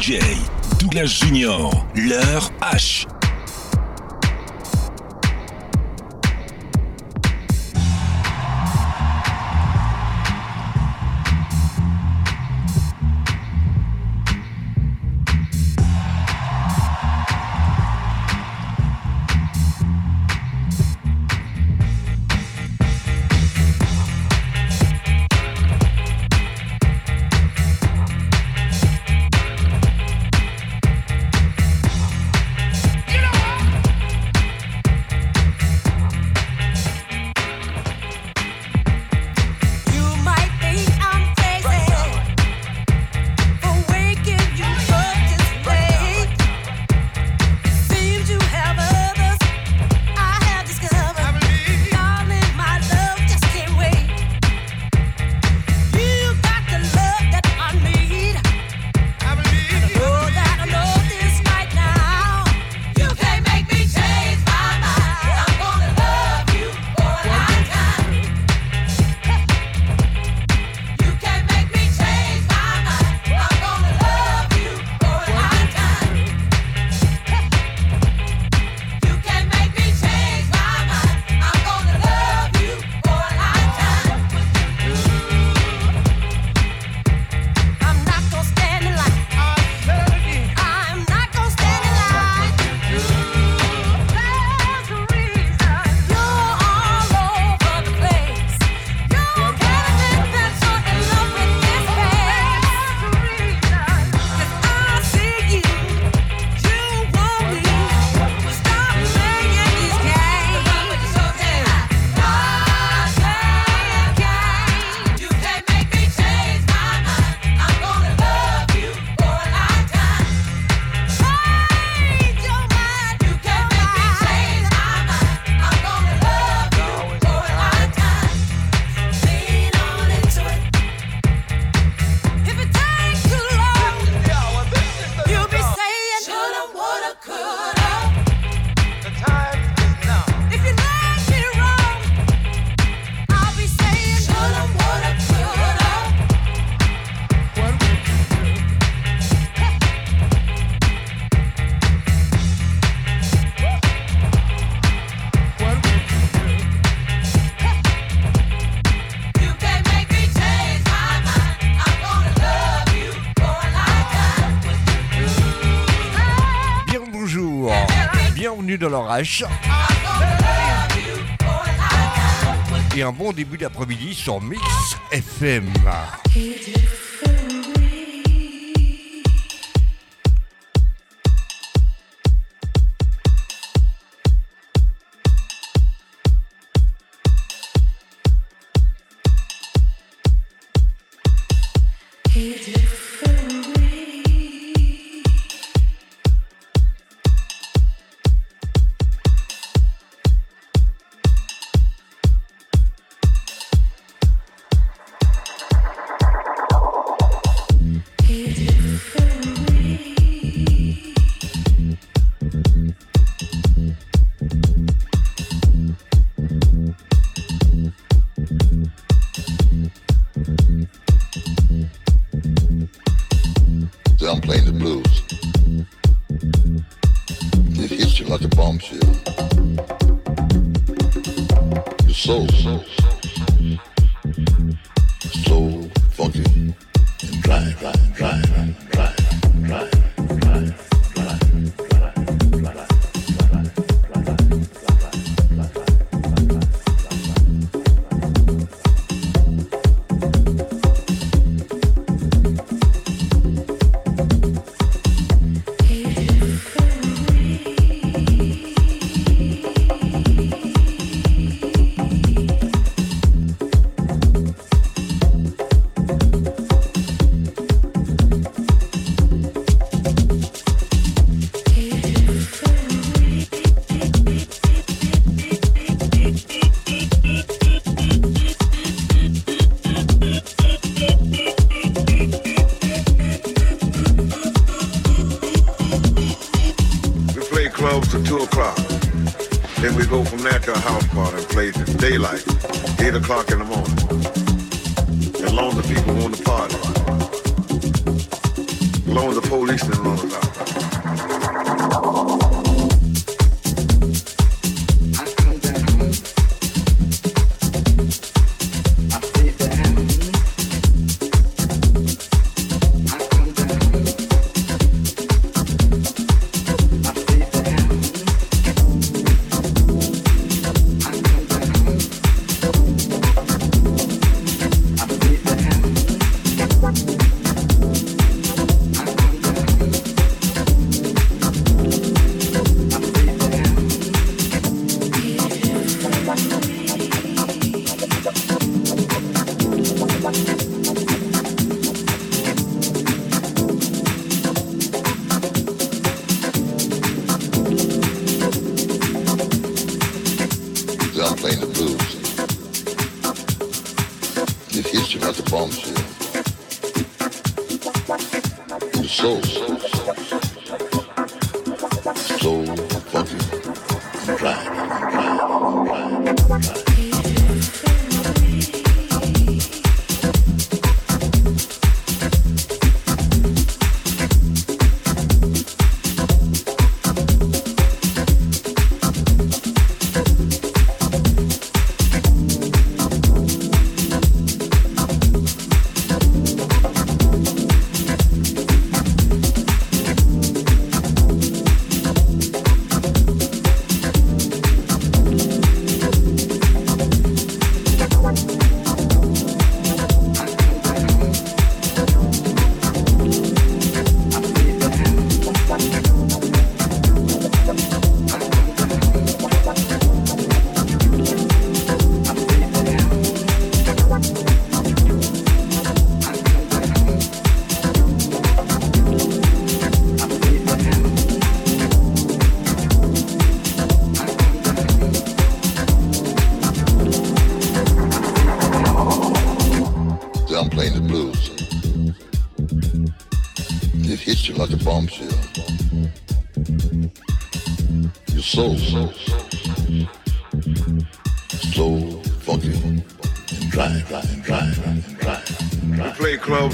DJ Douglas Junior, leur H. de l'orage. Et un bon début d'après-midi sur Mix FM. I'm playing the blues. It hits you like a bombshell. Your soul. soul.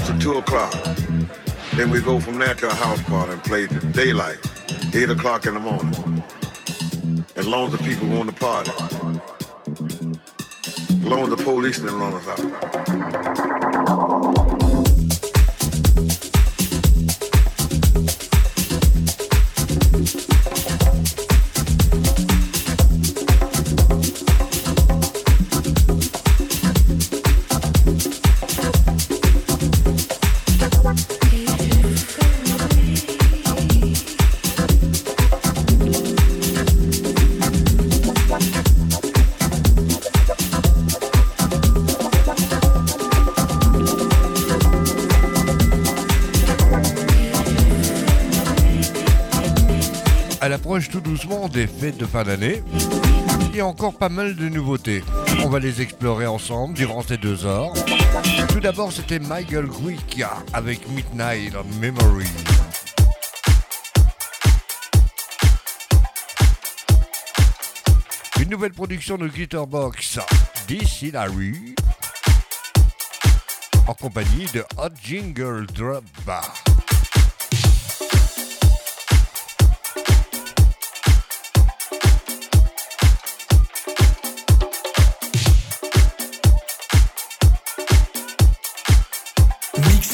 To 2 o'clock. Then we go from there to a house party and play daylight, 8 o'clock in the morning. As long as the people want to party. As long as the police didn't run us out. Tout doucement des fêtes de fin d'année. Il y a encore pas mal de nouveautés. On va les explorer ensemble durant ces deux heures. Tout d'abord, c'était Michael Quick avec Midnight Memory. Une nouvelle production de Glitterbox, Larry, en compagnie de Hot Jingle Drop Bar.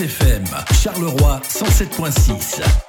FM, Charleroi 107.6.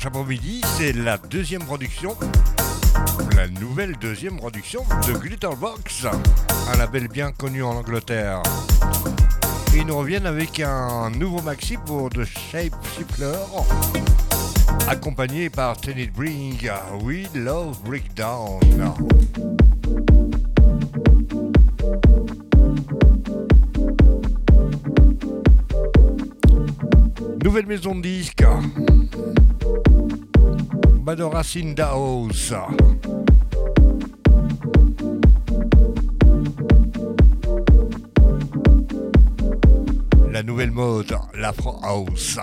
dimanche après-midi, c'est la deuxième production, la nouvelle deuxième production de Glitterbox, un label bien connu en Angleterre. Et ils nous reviennent avec un nouveau maxi pour The Shape Shifter, accompagné par Tenny Bring, We Love Breakdown. Nouvelle maison de disques. Badoracine Daos. La nouvelle mode, l'Afro House.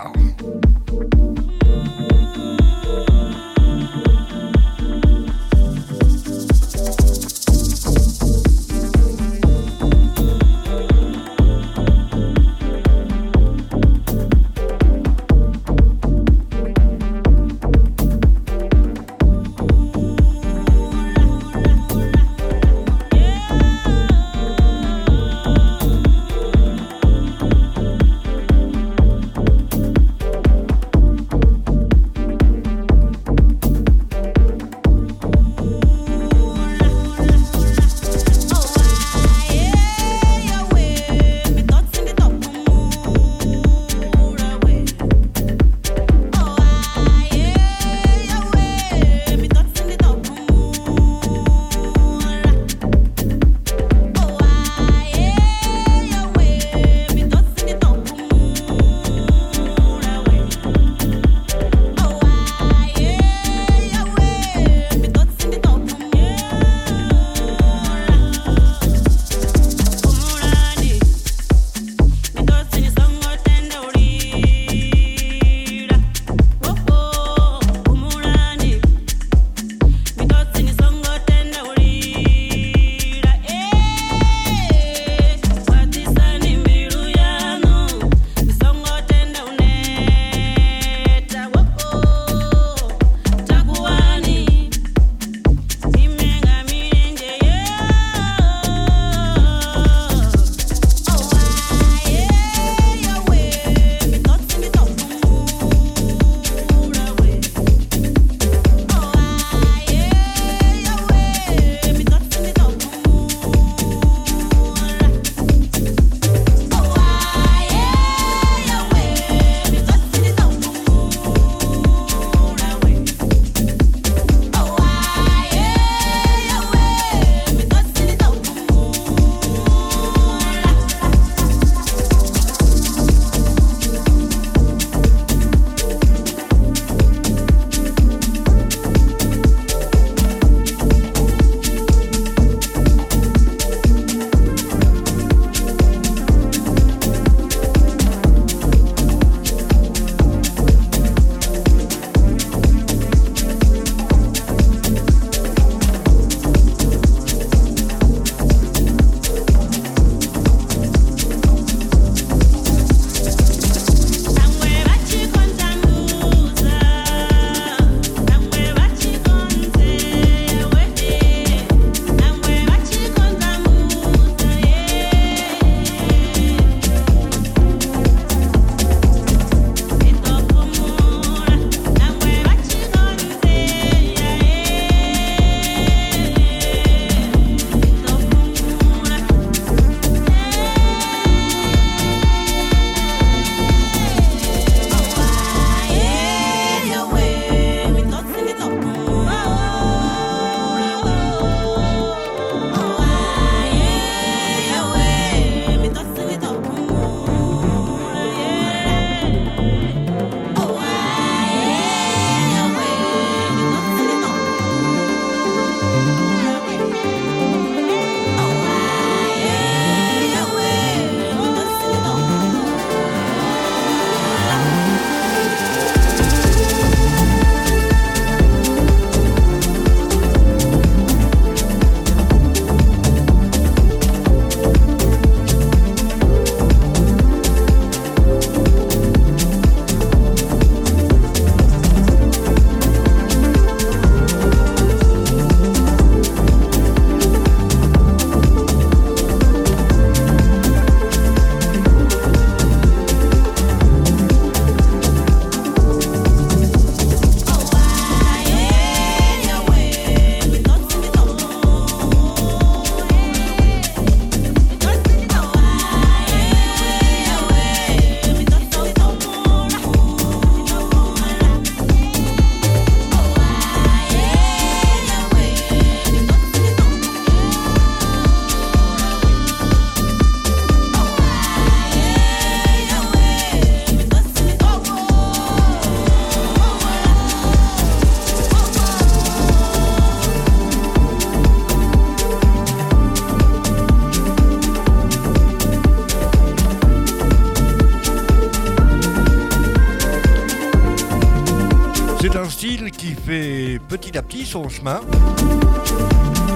Son chemin.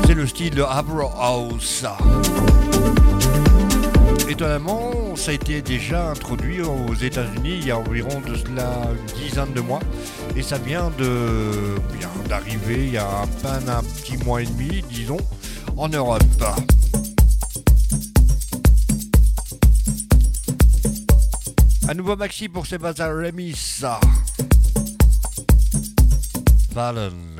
C'est le style de Avro House. Étonnamment, ça a été déjà introduit aux États-Unis il y a environ de cela une dizaine de mois. Et ça vient de bien d'arriver il y a à peine un petit mois et demi, disons, en Europe. Un nouveau maxi pour Sébastien Remis. Fallon.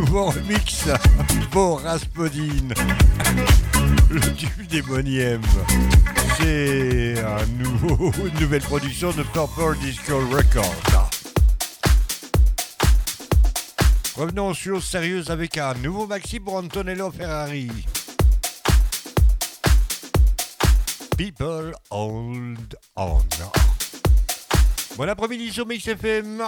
Nouveau remix pour Rasputin, le tube démonième. C'est un nouveau, une nouvelle production de Purple Disco Records. Revenons aux choses sérieuses avec un nouveau maxi pour Antonello Ferrari. People Hold On. Bon après-midi sur Mix FM.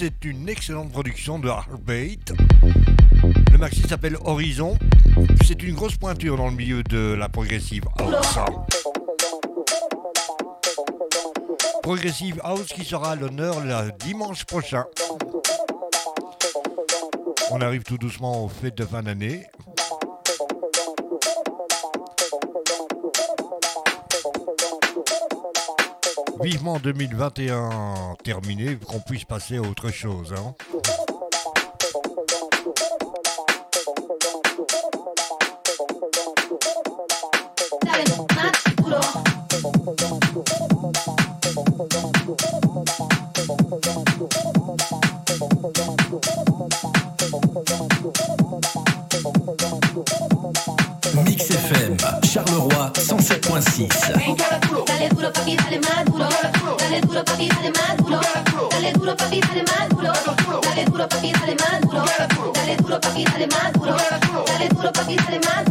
c'est une excellente production de Heartbait. Le maxi s'appelle Horizon. C'est une grosse pointure dans le milieu de la progressive house. Progressive house qui sera à l'honneur le dimanche prochain. On arrive tout doucement aux fêtes de fin d'année. vivement 2021 terminé, qu'on puisse passer à autre chose. Hein. papi, dale más duro. Dale duro, papi, dale más duro. Dale duro, papi, dale más duro. Dale duro, papi, dale más duro. Dale duro, papi, dale más duro.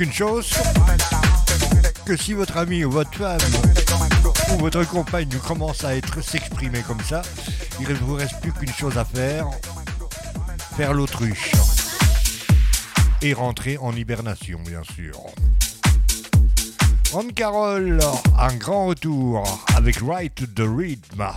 qu'une chose, que si votre ami ou votre femme ou votre compagne commence à être s'exprimer comme ça, il ne vous reste plus qu'une chose à faire, faire l'autruche. Et rentrer en hibernation, bien sûr. Ron Carroll, un grand retour avec Right to the Rhythm.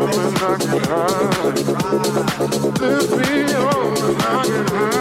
Living like a high. Living on the.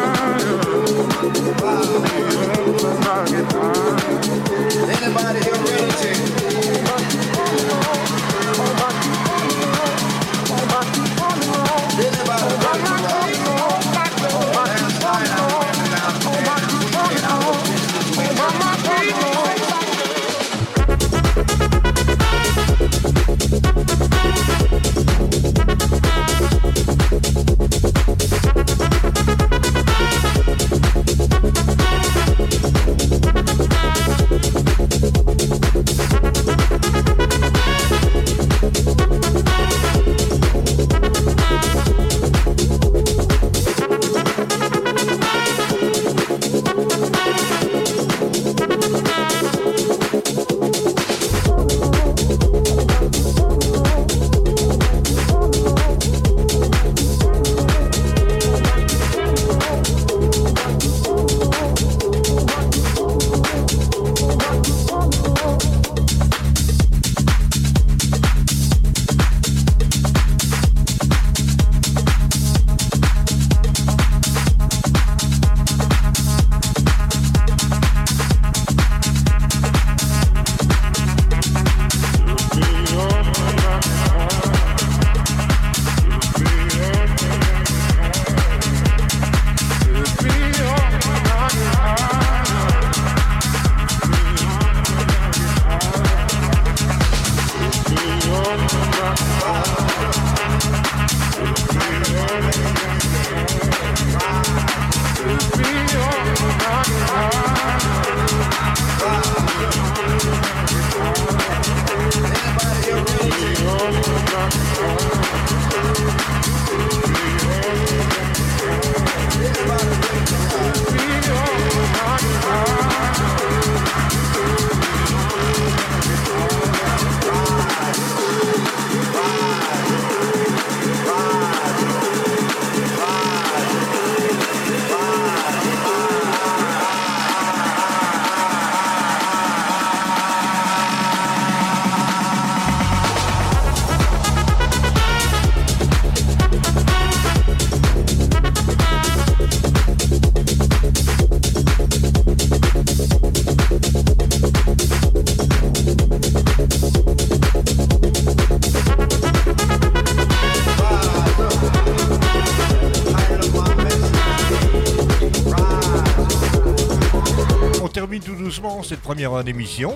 Première heure d'émission.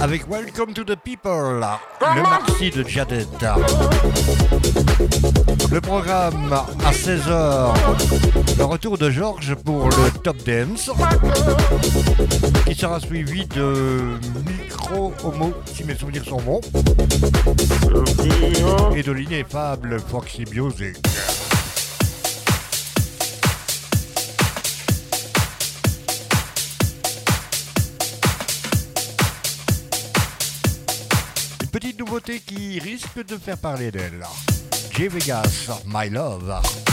Avec Welcome to the People, le maxi de Jadet. Le programme à 16h, le retour de Georges pour le Top Dance, qui sera suivi de Micro Homo, si mes souvenirs sont bons, et de l'ineffable Foxy Music. Risque de faire parler d'elle. J Vegas, My Love.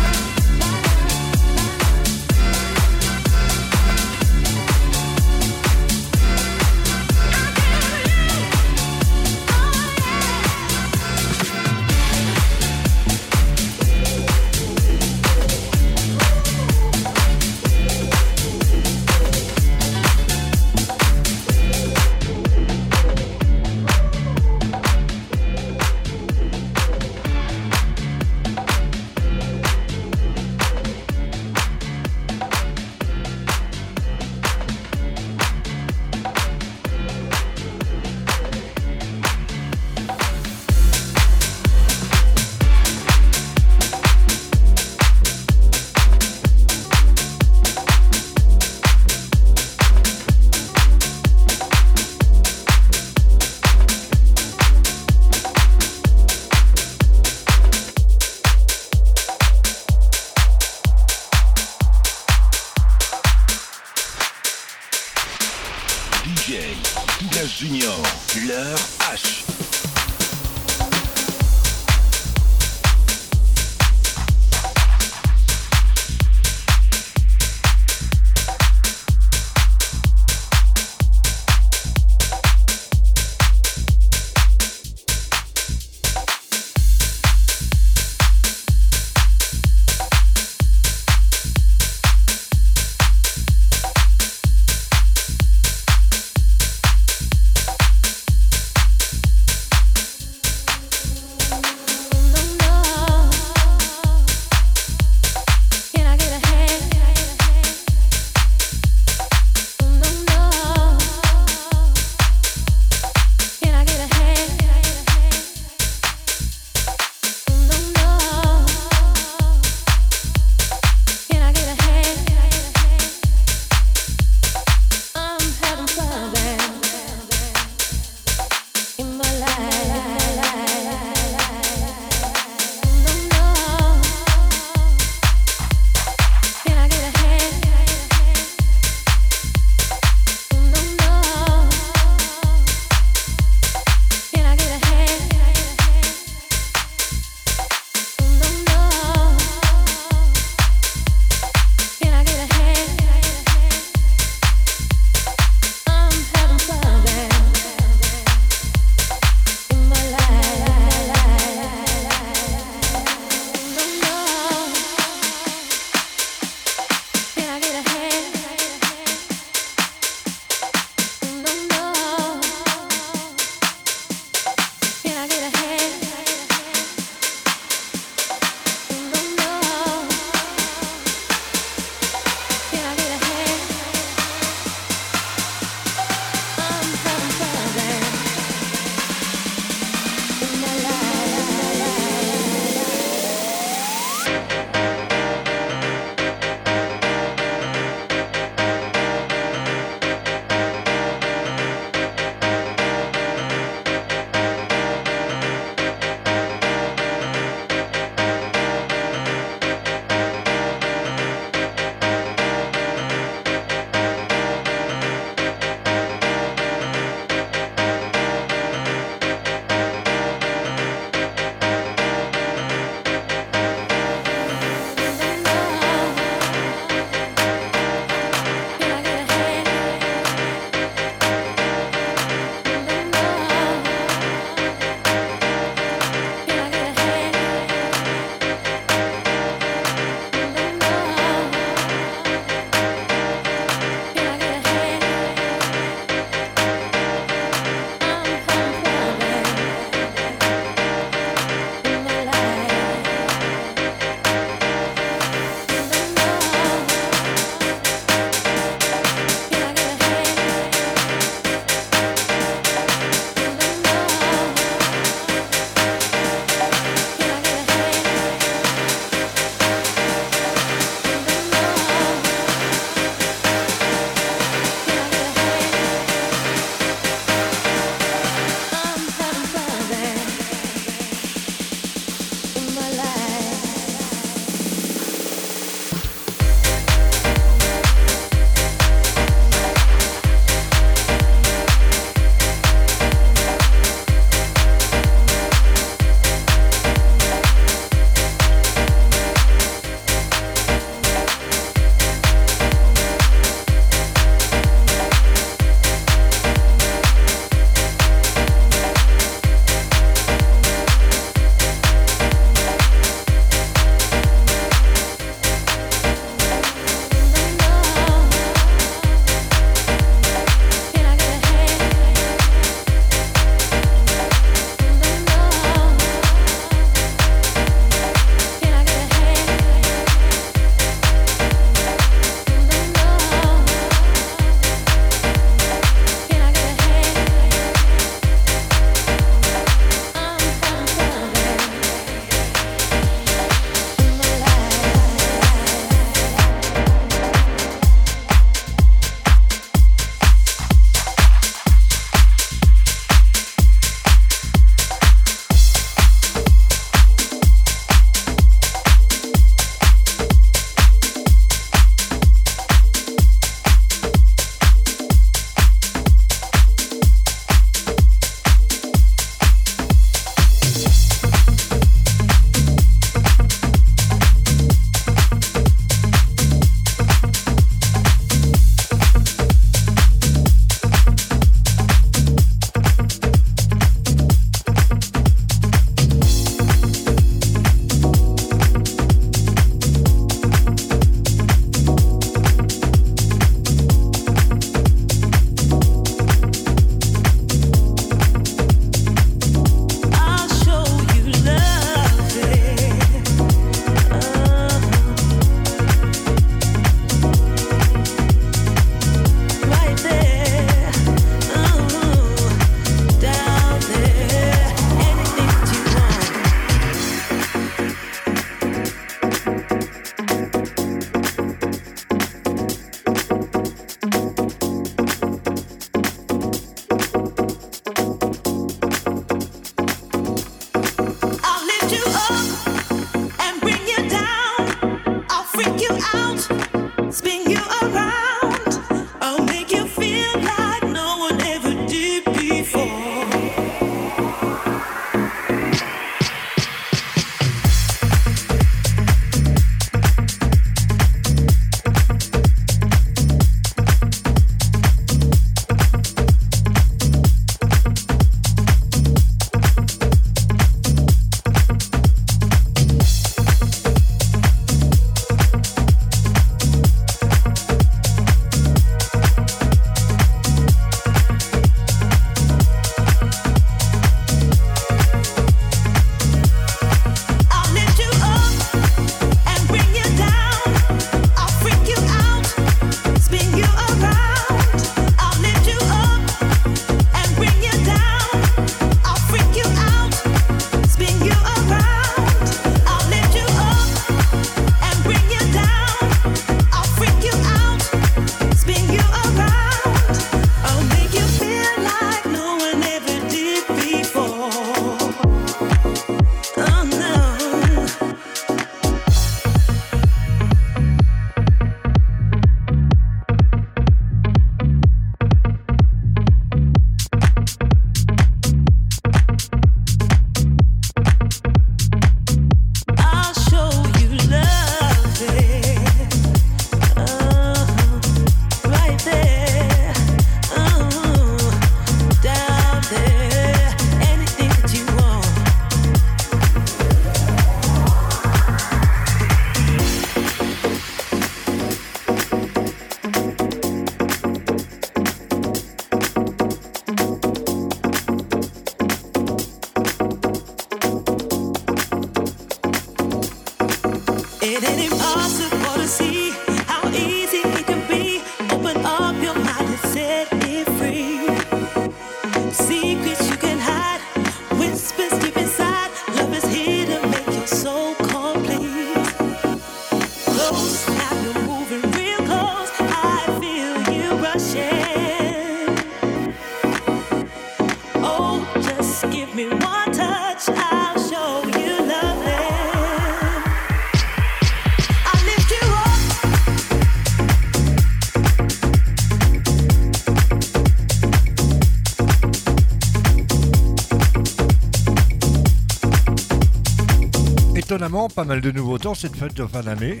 Pas mal de nouveaux temps cette fête de fin d'année.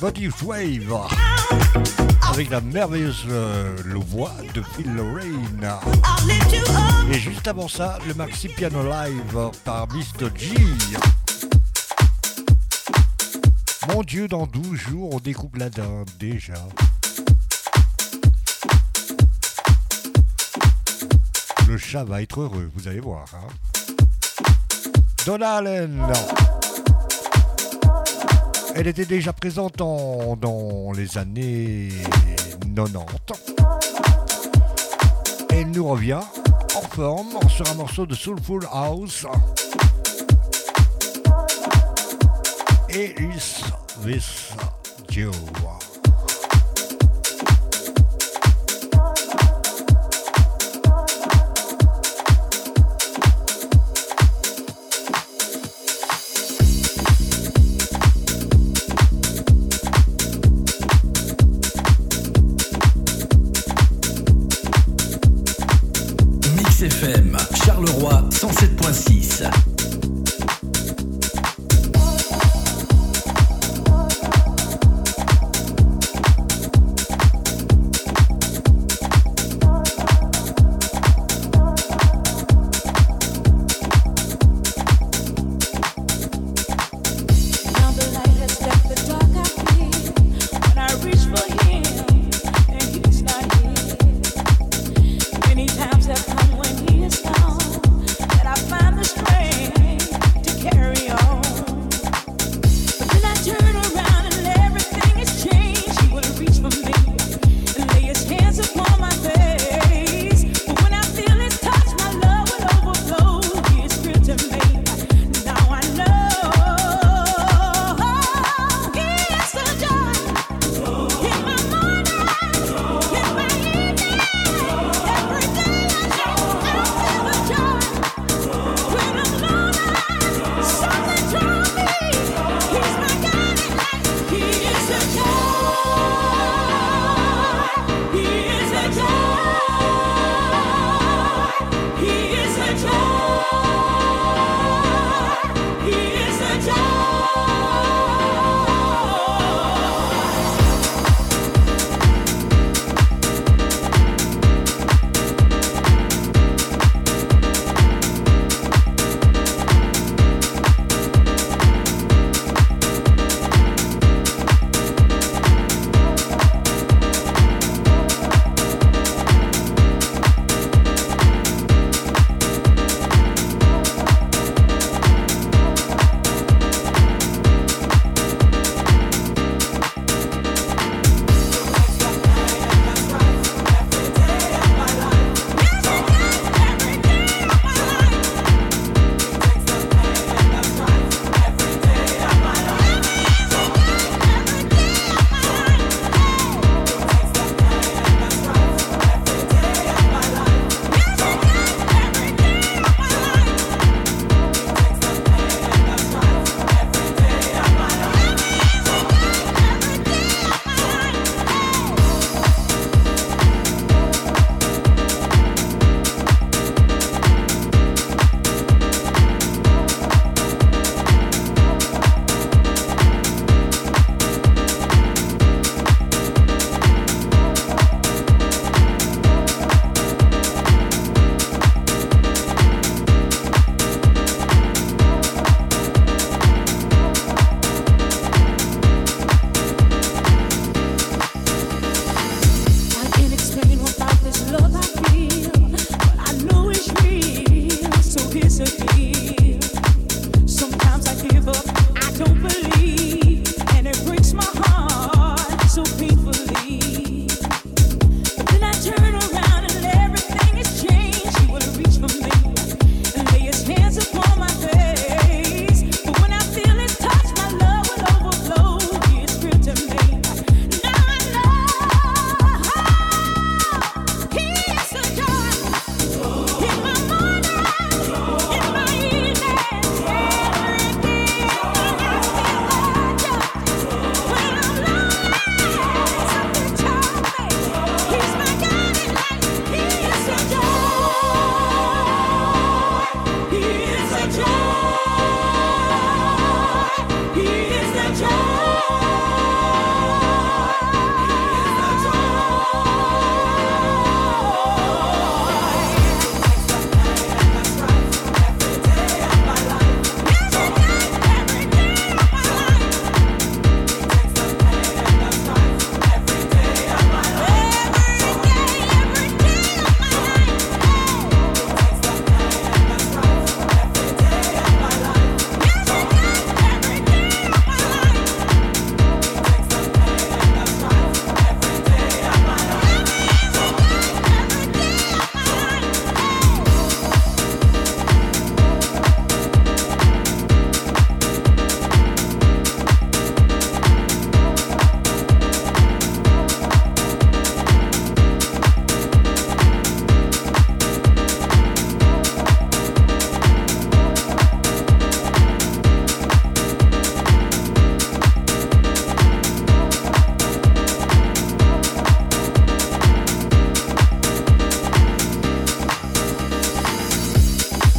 Body Wave avec la merveilleuse euh, voix de Phil Lorraine. Et juste avant ça, le maxi piano live par Mr. G. Mon Dieu, dans 12 jours, on découpe la dinde déjà. Le chat va être heureux, vous allez voir. Hein. Donna Elle était déjà présente dans les années 90. Et elle nous revient en forme sur un morceau de Soulful House. Et Is This Joe?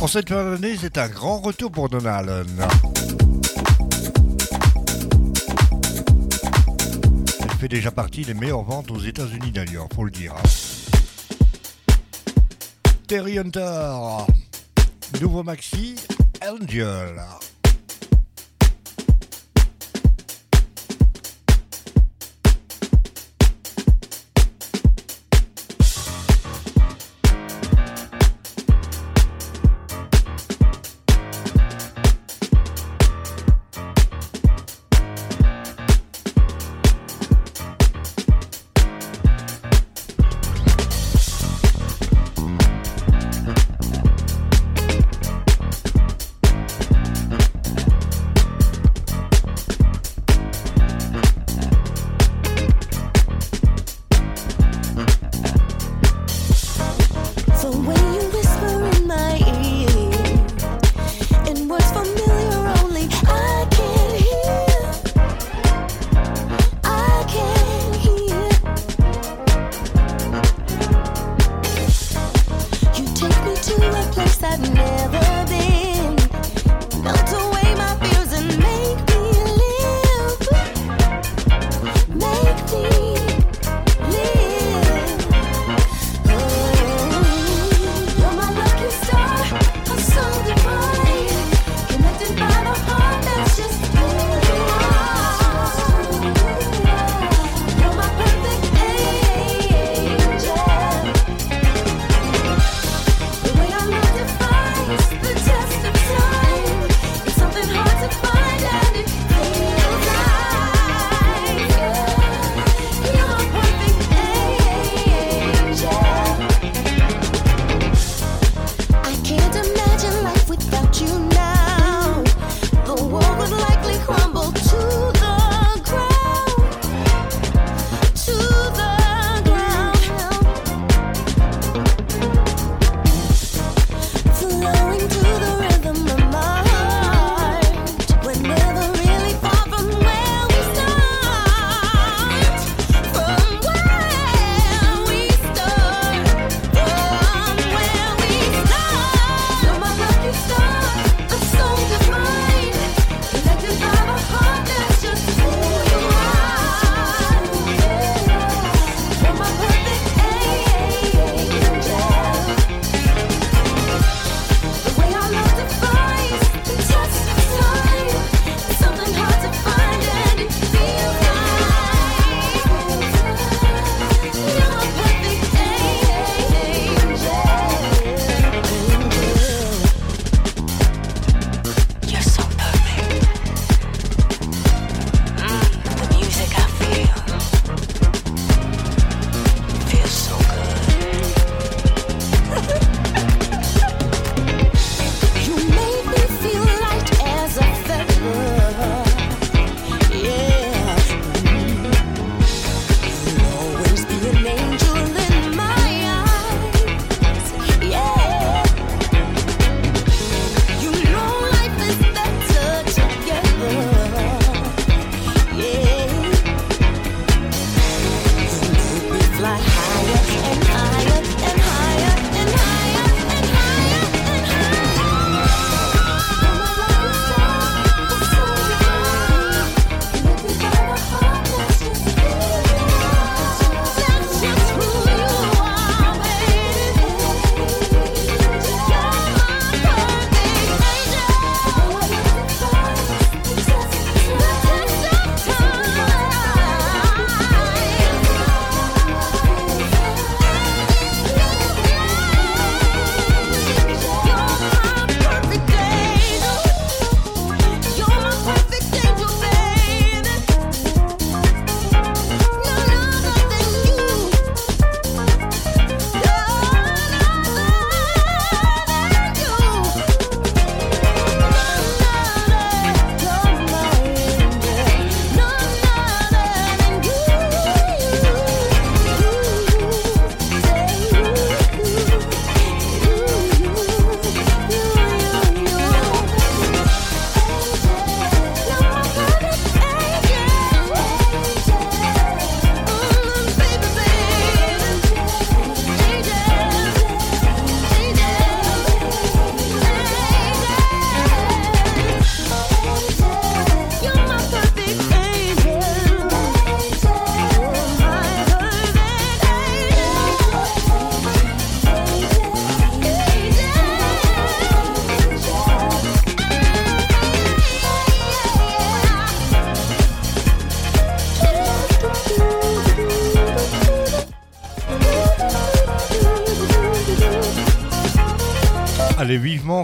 Cette fin d'année, c'est un grand retour pour Donna Allen. Elle fait déjà partie des meilleures ventes aux États-Unis d'ailleurs, faut le dire. hein. Terry Hunter, nouveau maxi, Angel.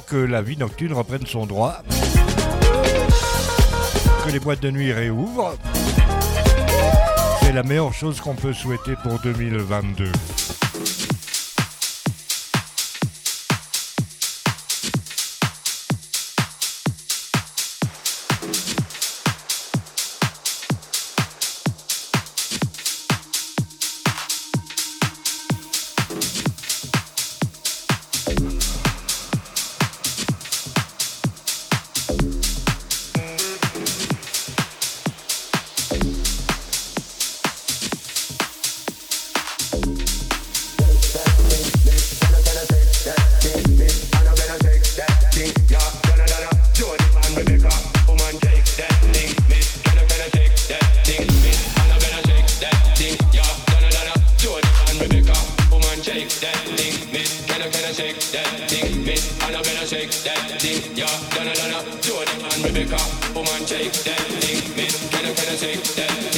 Que la vie nocturne reprenne son droit, que les boîtes de nuit réouvrent. C'est la meilleure chose qu'on peut souhaiter pour 2022. Rebecca, woman, take that thing, man. Can you, can you take that?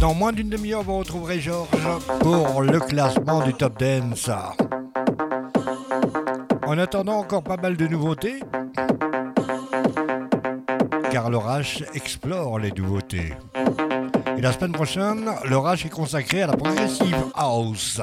Dans moins d'une demi-heure, vous retrouverez Georges pour le classement du Top Dance. En attendant, encore pas mal de nouveautés. Car le Rash explore les nouveautés. Et la semaine prochaine, le Rash est consacré à la progressive house.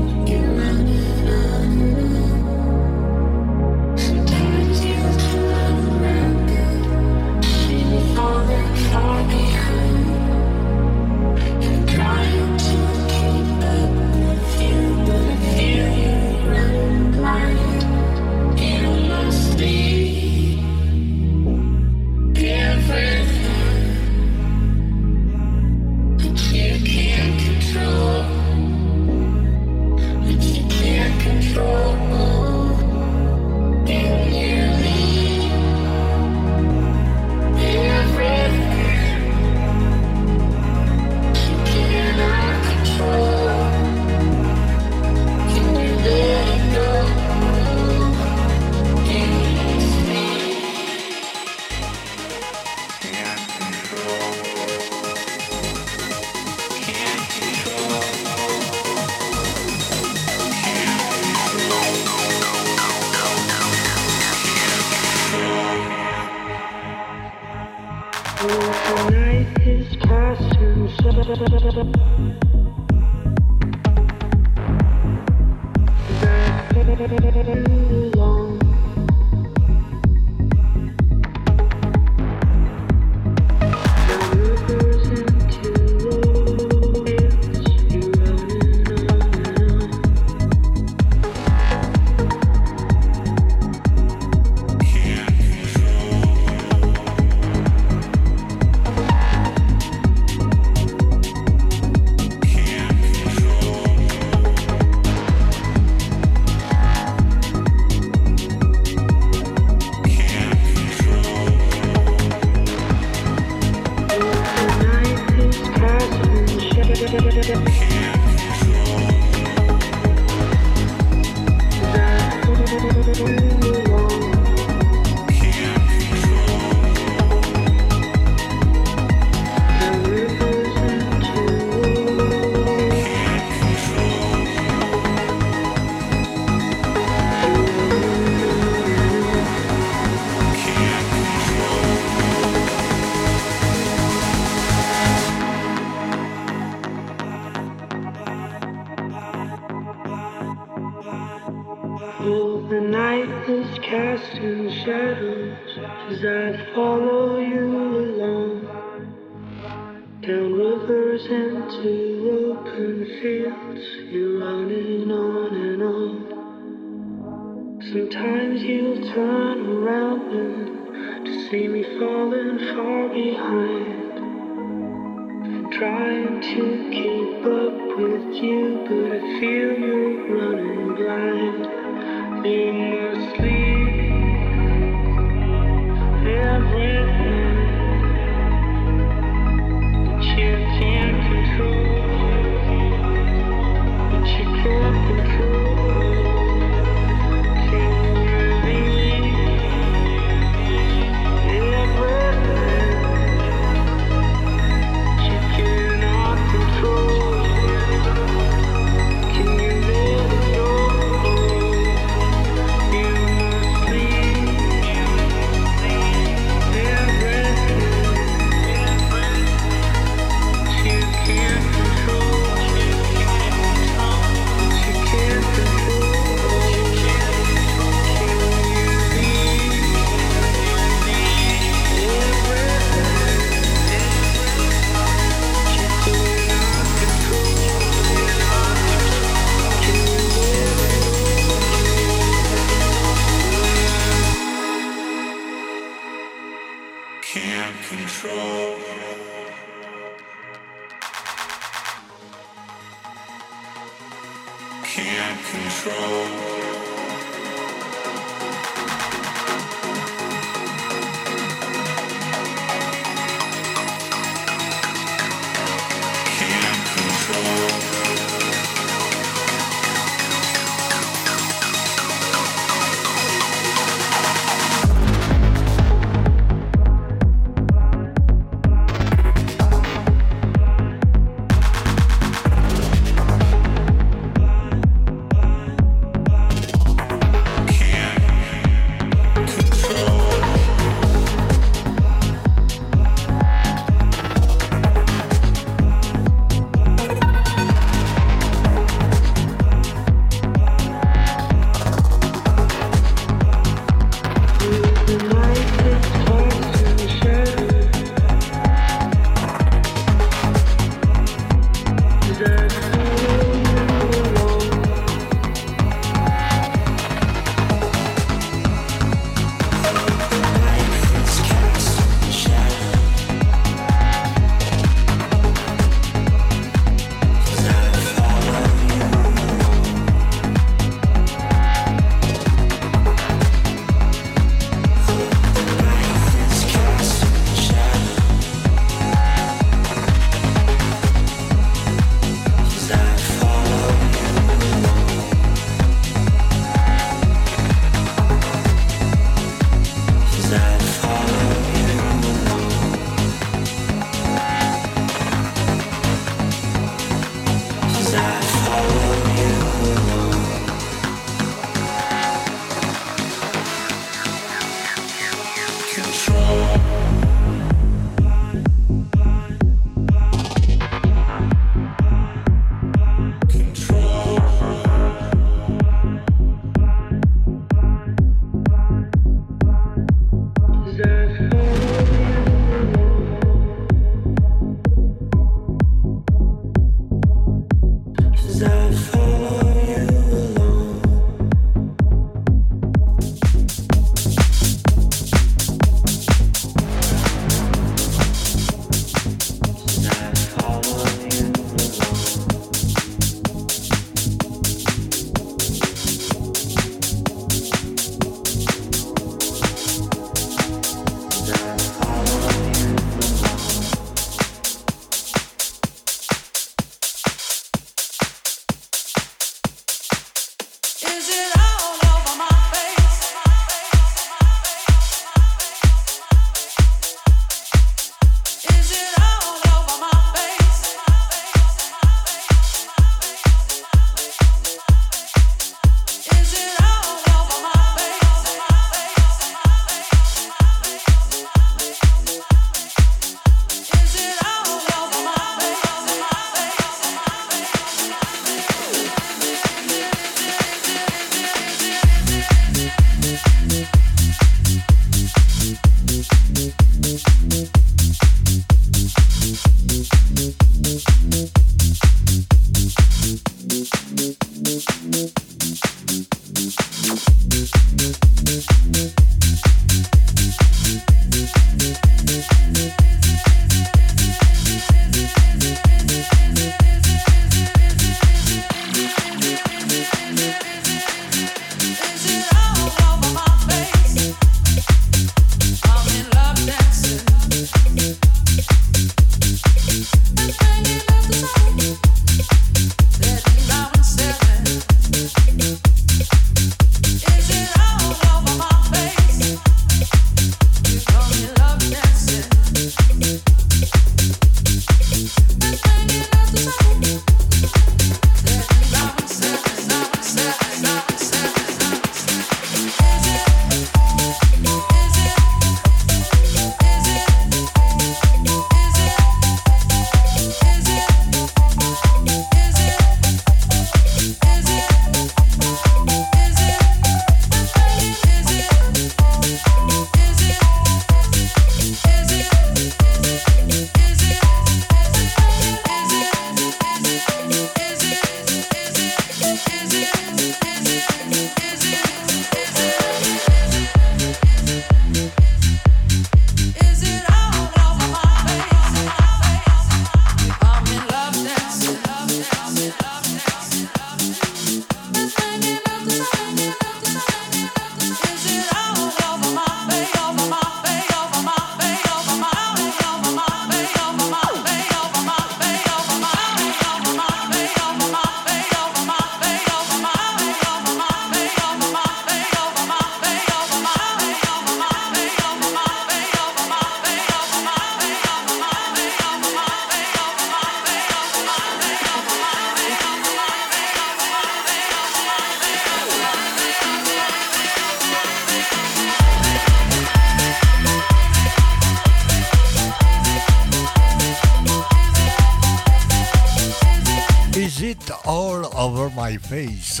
Over My Face.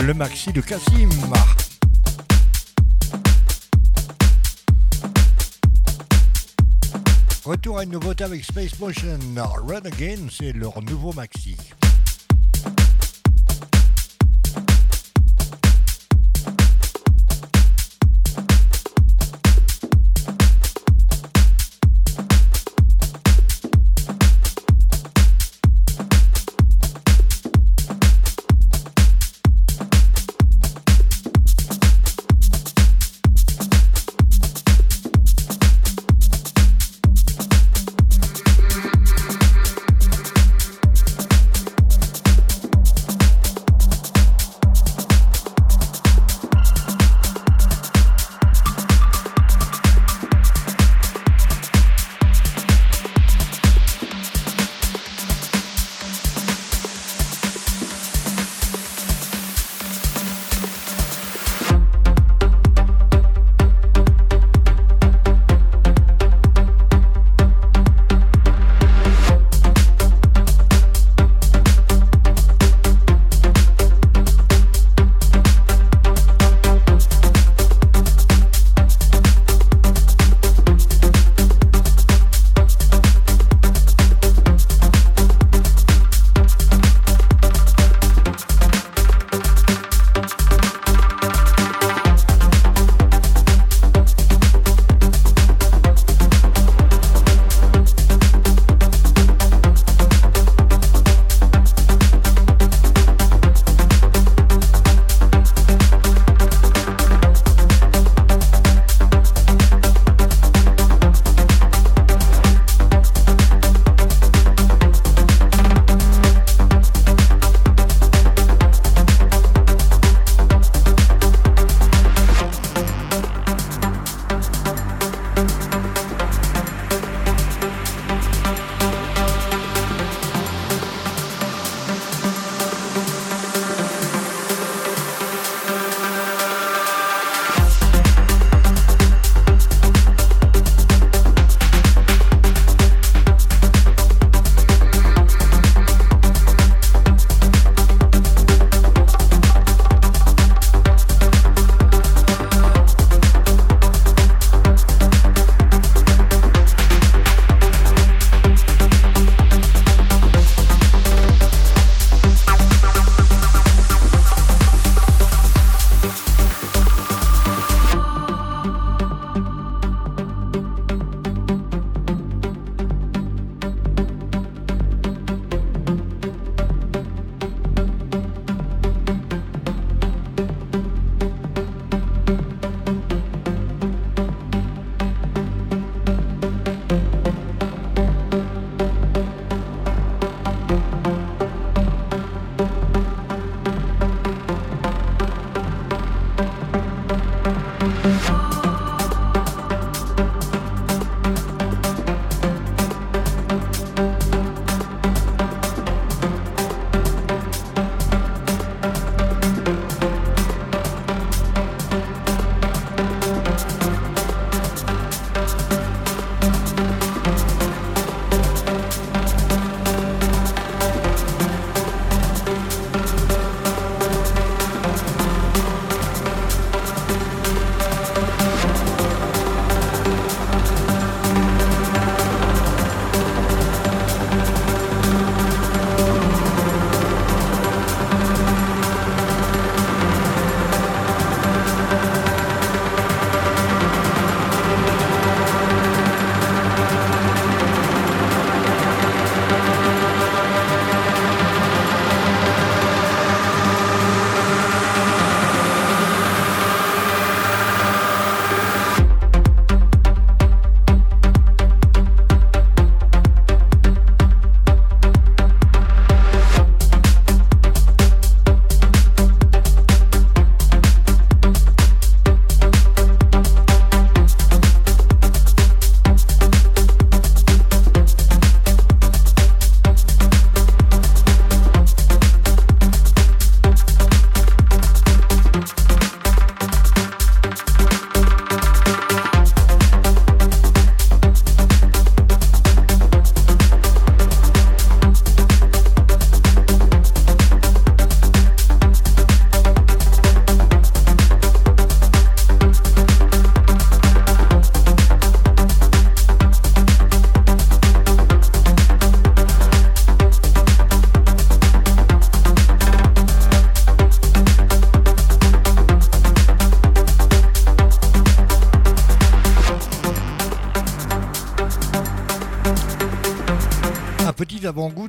Le maxi de Cassim. Retour à une nouveauté avec Space Motion. Run Again, c'est leur nouveau maxi.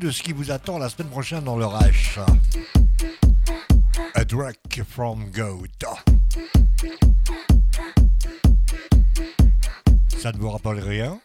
De ce qui vous attend la semaine prochaine dans le H. A Drag from Goat. Ça ne vous rappelle rien?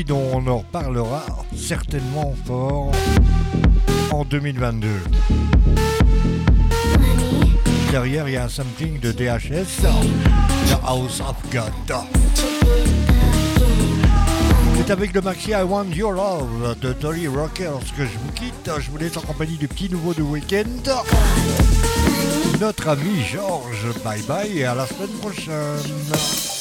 Dont on en reparlera certainement fort en 2022. Derrière, il y a un sampling de DHS, The House of God. C'est avec le maxi I Want Your Love de Dolly Rockers que je vous quitte. Je vous laisse en compagnie du petit nouveau de week-end. Notre ami Georges, bye bye et à la semaine prochaine.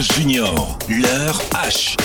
Junior, leur H.